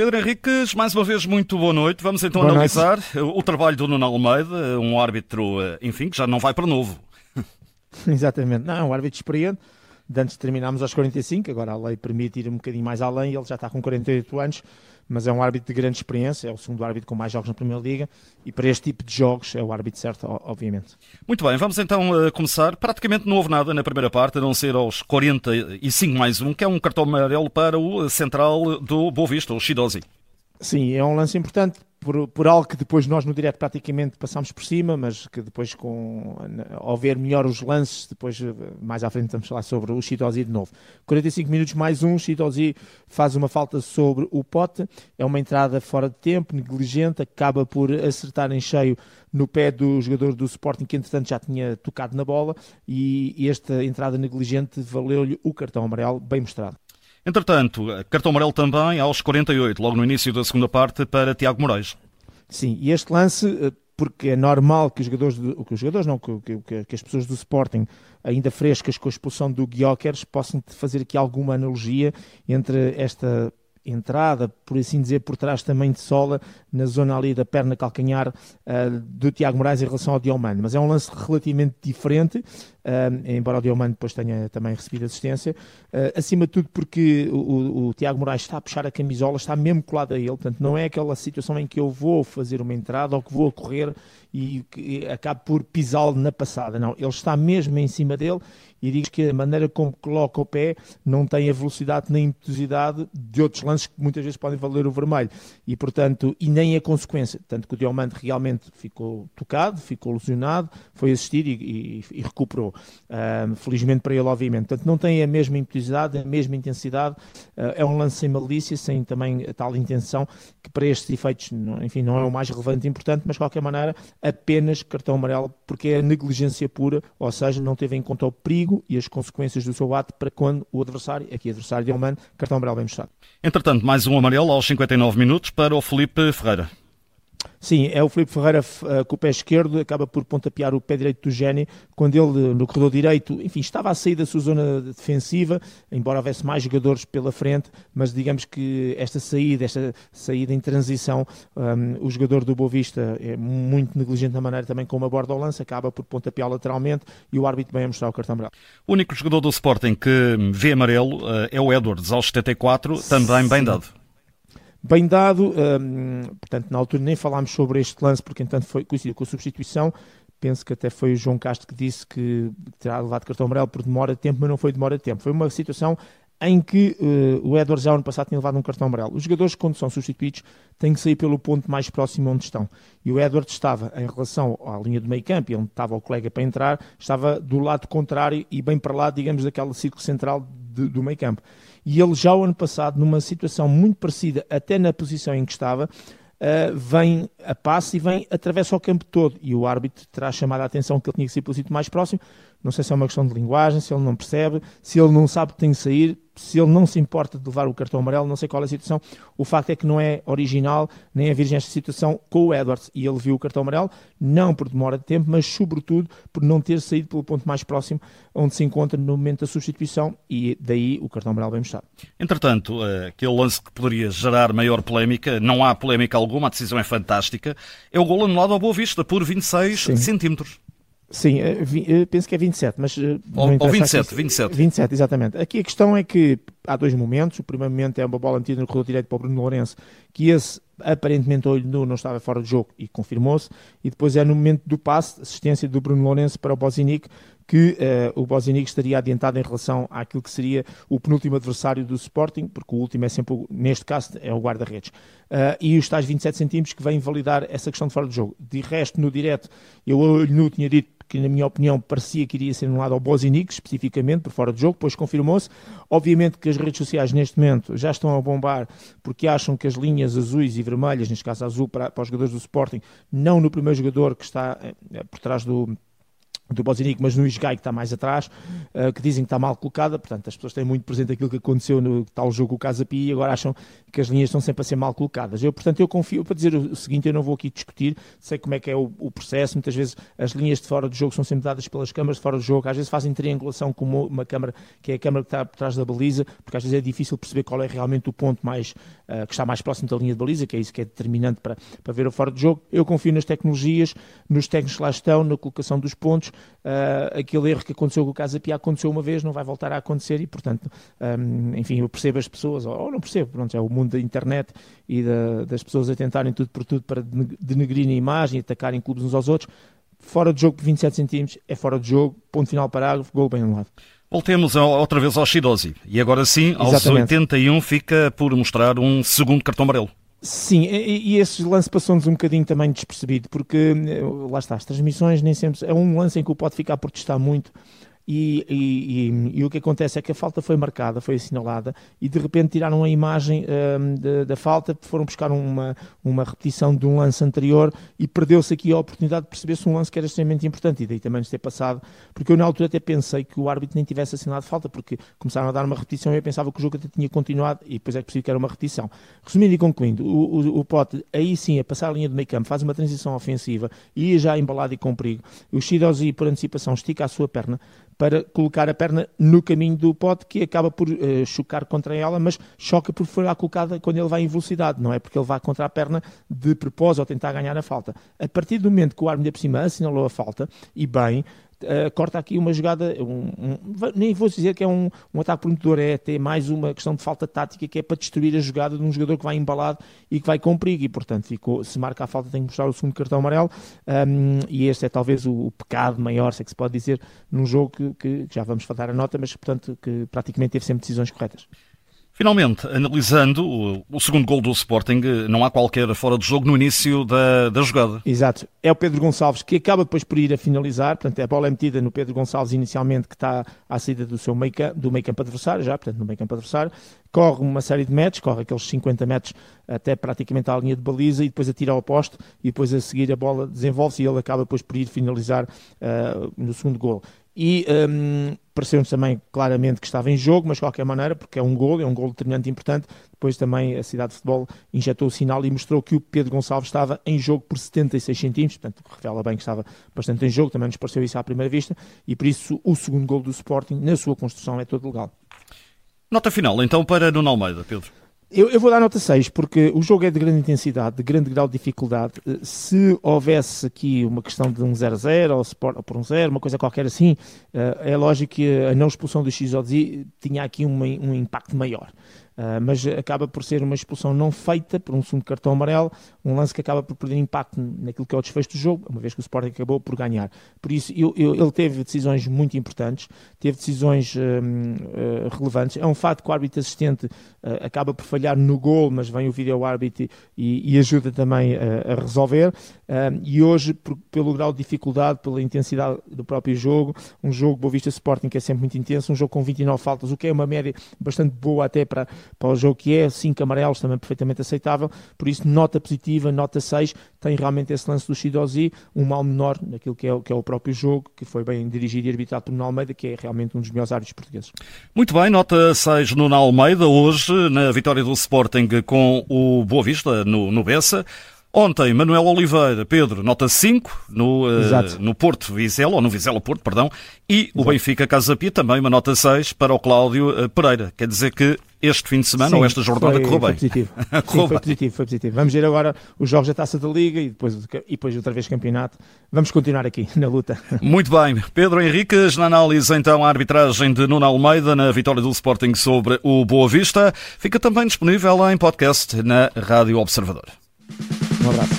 Pedro Henriques, mais uma vez, muito boa noite. Vamos então boa analisar noite. o trabalho do Nuno Almeida, um árbitro, eh, enfim, que já não vai para novo. Exatamente, não, é um árbitro experiente. De antes terminámos aos 45, agora a lei permite ir um bocadinho mais além, ele já está com 48 anos, mas é um árbitro de grande experiência, é o segundo árbitro com mais jogos na Primeira Liga e para este tipo de jogos é o árbitro certo, obviamente. Muito bem, vamos então uh, começar. Praticamente não houve nada na primeira parte, a não ser aos 45 mais um, que é um cartão amarelo para o central do Boa Vista, o Shidozi. Sim, é um lance importante por, por algo que depois nós no direto praticamente passámos por cima, mas que depois com ao ver melhor os lances, depois mais à frente vamos falar sobre o Chitosi de novo. 45 minutos mais um, Chitosi faz uma falta sobre o pote, é uma entrada fora de tempo, negligente, acaba por acertar em cheio no pé do jogador do Sporting que entretanto já tinha tocado na bola e esta entrada negligente valeu-lhe o cartão amarelo bem mostrado. Entretanto, cartão amarelo também aos 48, logo no início da segunda parte, para Tiago Moraes. Sim, e este lance, eh, porque é normal que os jogadores, do, que os jogadores não, que, que, que, as pessoas do Sporting, ainda frescas com a expulsão do Guiocers, possam fazer aqui alguma analogia entre esta entrada, por assim dizer, por trás também de Sola, na zona ali da perna calcanhar uh, do Tiago Moraes em relação ao Diomando. Mas é um lance relativamente diferente, uh, embora o Diomando depois tenha também recebido assistência. Uh, acima de tudo porque o, o, Tiago Moraes está a puxar a camisola, está mesmo colado a ele, portanto não é aquela situação em que eu vou fazer uma entrada ou que vou correr e, e acabo por pisá-lo na passada. Não, ele está mesmo em cima dele e digo que a maneira como coloca o pé não tem a velocidade nem a impetuosidade de outros lances que muitas vezes podem valer o vermelho. E portanto e nem a consequência. Tanto que o Diomante realmente ficou tocado ficou lesionado foi assistido e, e, e recuperou. Uh, felizmente para ele obviamente. Portanto não tem a mesma impetuosidade a mesma intensidade. Uh, é um lance sem malícia sem também tal intenção que para estes efeitos enfim não é o mais relevante e importante mas de qualquer maneira apenas cartão amarelo porque é negligência pura ou seja não teve em conta o perigo e as consequências do seu ato para quando o adversário, aqui adversário humano, cartão amarelo bem mostrado. Entretanto, mais um amarelo aos 59 minutos para o Felipe Ferreira. Sim, é o Felipe Ferreira uh, com o pé esquerdo, acaba por pontapear o pé direito do Geni, quando ele, no corredor direito, enfim, estava a sair da sua zona defensiva, embora houvesse mais jogadores pela frente, mas digamos que esta saída, esta saída em transição, um, o jogador do Boa Vista é muito negligente na maneira também como aborda o lance, acaba por pontapear lateralmente e o árbitro bem a mostrar o cartão amarelo. O único jogador do Sporting que vê amarelo uh, é o Edwards, aos 74, também Sim. bem dado bem dado. Um, portanto, na altura nem falámos sobre este lance, porque entanto foi coincidiu com a substituição. Penso que até foi o João Castro que disse que terá levado cartão amarelo por demora de tempo, mas não foi demora de tempo. Foi uma situação em que uh, o Edwards já ano passado tinha levado um cartão amarelo. Os jogadores, quando são substituídos, têm que sair pelo ponto mais próximo onde estão. E o Edwards estava em relação à linha do meio campo, onde estava o colega para entrar, estava do lado contrário e bem para lá, digamos, daquela círculo central de, do meio campo. E ele já o ano passado, numa situação muito parecida, até na posição em que estava, Uh, vem a passe e vem, atravessa o campo todo. E o árbitro terá chamado a atenção que ele tinha que ser pelo sítio mais próximo. Não sei se é uma questão de linguagem, se ele não percebe, se ele não sabe que tem que sair se ele não se importa de levar o cartão amarelo, não sei qual é a situação. O facto é que não é original nem a virgem esta situação com o Edwards. E ele viu o cartão amarelo, não por demora de tempo, mas sobretudo por não ter saído pelo ponto mais próximo onde se encontra no momento da substituição e daí o cartão amarelo bem mostrado. Entretanto, eh, aquele lance que poderia gerar maior polémica, não há polémica alguma, a decisão é fantástica, é o gol anulado ao Boa Vista por 26 Sim. centímetros. Sim, eh, eh, penso que é 27, mas. Eh, ou, ou 27, 27. 27, exatamente. Aqui a questão é que há dois momentos. O primeiro momento é uma bola metida no corredor direito para o Bruno Lourenço, que esse aparentemente olho nu não estava fora de jogo e confirmou-se. E depois é no momento do passe, assistência do Bruno Lourenço para o Bozinic, que uh, o Bozinic estaria adiantado em relação àquilo que seria o penúltimo adversário do Sporting, porque o último é sempre, neste caso, é o guarda-redes. Uh, e os tais 27 centímetros que vêm validar essa questão de fora de jogo. De resto, no direto, eu olho nu tinha dito que na minha opinião parecia que iria ser anulado ao Bozinic, especificamente, por fora de jogo, depois confirmou-se. Obviamente que as redes sociais neste momento já estão a bombar porque acham que as linhas azuis e vermelhas, neste caso azul para, para os jogadores do Sporting, não no primeiro jogador que está é, por trás do do Bozinic, mas no Isgai que está mais atrás, uh, que dizem que está mal colocada, portanto as pessoas têm muito presente aquilo que aconteceu no tal jogo o Casa Pia e agora acham que as linhas estão sempre a ser mal colocadas. Eu, portanto, eu confio, para dizer o seguinte, eu não vou aqui discutir, sei como é que é o, o, processo, muitas vezes as linhas de fora do jogo são sempre dadas pelas câmaras de fora do jogo, às vezes fazem triangulação com uma, câmara, que é a câmara que está por trás da baliza, porque às vezes é difícil perceber qual é realmente o ponto mais, uh, que está mais próximo da linha de baliza, que é isso que é determinante para, para ver o fora de jogo. Eu confio nas tecnologias, nos técnicos que lá estão, na colocação dos pontos. Uh, aquele erro que aconteceu com o Casa Pia aconteceu uma vez, não vai voltar a acontecer e, portanto, um, enfim, eu percebo as pessoas, ou não percebo, pronto, é o mundo da internet e da, das pessoas a tentarem tudo por tudo para denegrirem a imagem e atacarem clubes uns aos outros. Fora de jogo por 27 centímetros, é fora de jogo, ponto final parágrafo, gol bem anulado. Voltemos outra vez ao Shidozi. E agora sim, aos Exatamente. 81, fica por mostrar um segundo cartão amarelo. Sim, e, e esse lance passou-nos um bocadinho também despercebido, porque eh, lá está, as transmissões nem sempre. É um lance em que o pode ficar por testar muito e, e, e, e, o que acontece é que a falta foi marcada, foi assinalada, e de repente tiraram a imagem um, da falta, foram buscar uma, uma repetição de um lance anterior e perdeu-se aqui a oportunidade de perceber-se um lance que era extremamente importante, e daí também nos ter passado, porque eu na altura até pensei que o árbitro nem tivesse assinalado falta, porque começaram a dar uma repetição e eu pensava que o jogo até tinha continuado, e depois é que percebi que era uma repetição. Resumindo e concluindo, o, o, o Pote aí sim a passar a linha de meio campo, faz uma transição ofensiva, ia já embalado e com perigo, o Shidozi por antecipação estica a sua perna, para colocar a perna no caminho do pote, que acaba por uh, chocar contra ela, mas choca por foi lá colocada quando ele vai em velocidade, não é porque ele vai contra a perna de propósito ou tentar ganhar a falta. A partir do momento que o árbitro de cima assinalou a falta, e bem, Uh, corta aqui uma jogada, um, um, nem vou dizer que é um, um ataque prometedor, é até mais uma questão de falta tática que é para destruir a jogada de um jogador que vai embalado e que vai com perigo e portanto ficou, se marca a falta tem que mostrar o segundo cartão amarelo um, e este é talvez o, o, pecado maior, se é que se pode dizer, num jogo que, que já vamos falar a nota, mas portanto que praticamente teve sempre decisões corretas. Finalmente, analisando o, o, segundo gol do Sporting, não há qualquer fora de jogo no início da, da jogada. Exato. É o Pedro Gonçalves que acaba depois por ir a finalizar, portanto a bola é metida no Pedro Gonçalves inicialmente que está à saída do seu meio campo, do meio campo adversário, já, portanto no meio campo adversário, corre uma série de metros, corre aqueles 50 metros até praticamente à linha de baliza e depois atira ao posto e depois a seguir a bola desenvolve-se e ele acaba depois por ir finalizar uh, no segundo gol e um, pareceu-nos também claramente que estava em jogo, mas de qualquer maneira, porque é um gol, é um gol determinante importante, depois também a cidade de futebol injetou o sinal e mostrou que o Pedro Gonçalves estava em jogo por 76 centímetros, portanto revela bem que estava bastante em jogo, também nos pareceu isso à primeira vista, e por isso o segundo gol do Sporting, na sua construção, é todo legal. Nota final, então, para Nuno Almeida, Pedro. Eu, eu, vou dar nota 6, porque o jogo é de grande intensidade, de grande grau de dificuldade. Eh, se houvesse aqui uma questão de um 0-0 ou, ou, por um 0, uma coisa qualquer assim, eh, é lógico que a não expulsão do XOZ tinha aqui um, um impacto maior. Uh, mas acaba por ser uma expulsão não feita por um segundo cartão amarelo, um lance que acaba por perder impacto naquilo que é o desfecho do jogo, uma vez que o Sporting acabou por ganhar. Por isso, eu, eu, ele teve decisões muito importantes, teve decisões uh, relevantes. É um fato que o árbitro assistente acaba por falhar no gol, mas vem o vídeo árbitro e, e ajuda também a resolver. E hoje, por, pelo grau de dificuldade, pela intensidade do próprio jogo, um jogo Boa Vista Sporting que é sempre muito intenso, um jogo com 29 faltas, o que é uma média bastante boa até para para o jogo que é, 5 amarelos também perfeitamente aceitável, por isso nota positiva, nota 6, tem realmente esse lance do Shidozi, um mal menor naquilo que é, que é o próprio jogo, que foi bem dirigido e arbitrado por Nuno Almeida, que é realmente um dos melhores árbitros portugueses. Muito bem, nota 6 no Almeida, hoje na vitória do Sporting com o Boa Vista no, no Bessa. Ontem, Manuel Oliveira, Pedro, nota 5 no, uh, no Porto Vizela, ou no Vizela Porto, perdão, e Exato. o Benfica Casa Pia também uma nota 6 para o Cláudio uh, Pereira. Quer dizer que este fim de semana Sim, ou esta jornada foi, correu bem. Foi positivo. Sim, foi positivo, foi positivo. Vamos ver agora os jogos da Taça da Liga e depois, e depois outra vez campeonato. Vamos continuar aqui na luta. Muito bem. Pedro Henriques, na análise então a arbitragem de Nuno Almeida na vitória do Sporting sobre o Boa Vista, fica também disponível em podcast na Rádio Observador. rato.